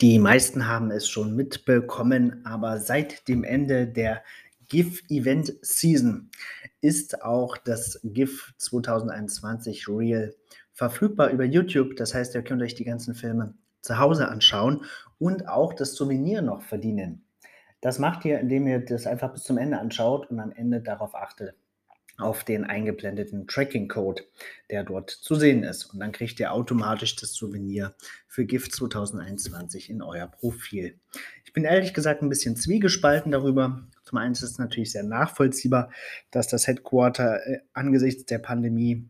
Die meisten haben es schon mitbekommen, aber seit dem Ende der GIF Event Season ist auch das GIF 2021 Real verfügbar über YouTube. Das heißt, ihr könnt euch die ganzen Filme zu Hause anschauen und auch das Souvenir noch verdienen. Das macht ihr, indem ihr das einfach bis zum Ende anschaut und am Ende darauf achtet, auf den eingeblendeten Tracking-Code, der dort zu sehen ist. Und dann kriegt ihr automatisch das Souvenir für Gift 2021 in euer Profil. Ich bin ehrlich gesagt ein bisschen zwiegespalten darüber. Zum einen ist es natürlich sehr nachvollziehbar, dass das Headquarter äh, angesichts der Pandemie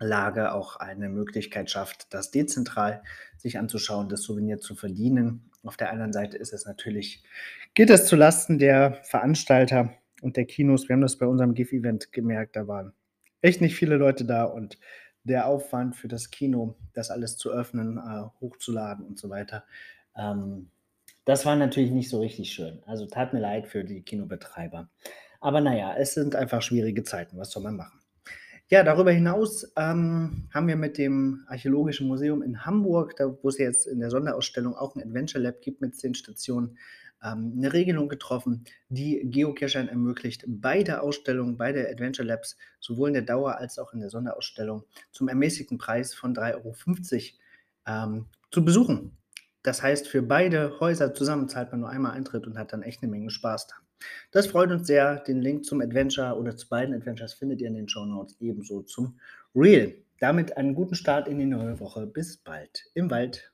Lage auch eine Möglichkeit schafft, das dezentral sich anzuschauen, das Souvenir zu verdienen. Auf der anderen Seite ist es natürlich, geht es zulasten der Veranstalter und der Kinos. Wir haben das bei unserem GIF-Event gemerkt, da waren echt nicht viele Leute da und der Aufwand für das Kino, das alles zu öffnen, äh, hochzuladen und so weiter, ähm, das war natürlich nicht so richtig schön. Also tat mir leid für die Kinobetreiber. Aber naja, es sind einfach schwierige Zeiten. Was soll man machen? Ja, darüber hinaus ähm, haben wir mit dem Archäologischen Museum in Hamburg, da wo es jetzt in der Sonderausstellung auch ein Adventure Lab gibt mit zehn Stationen, ähm, eine Regelung getroffen, die Geocachern ermöglicht, beide Ausstellungen, beide Adventure Labs, sowohl in der Dauer als auch in der Sonderausstellung, zum ermäßigten Preis von 3,50 Euro ähm, zu besuchen. Das heißt, für beide Häuser zusammen zahlt man nur einmal Eintritt und hat dann echt eine Menge Spaß da. Das freut uns sehr. Den Link zum Adventure oder zu beiden Adventures findet ihr in den Show Notes, ebenso zum Real. Damit einen guten Start in die neue Woche. Bis bald im Wald.